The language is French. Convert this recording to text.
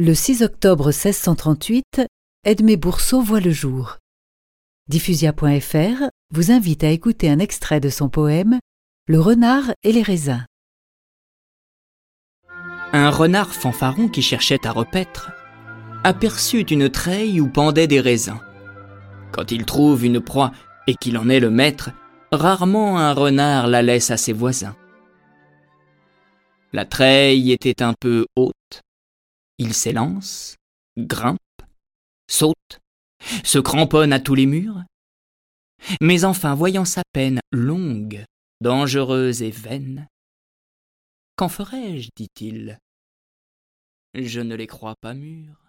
Le 6 octobre 1638, Edmé Bourseau voit le jour. Diffusia.fr vous invite à écouter un extrait de son poème Le renard et les raisins. Un renard fanfaron qui cherchait à repaître aperçut une treille où pendaient des raisins. Quand il trouve une proie et qu'il en est le maître, rarement un renard la laisse à ses voisins. La treille était un peu haute, il s'élance, grimpe, saute, se cramponne à tous les murs. Mais enfin, voyant sa peine longue, dangereuse et vaine, Qu'en ferai-je? dit-il Je ne les crois pas mûrs.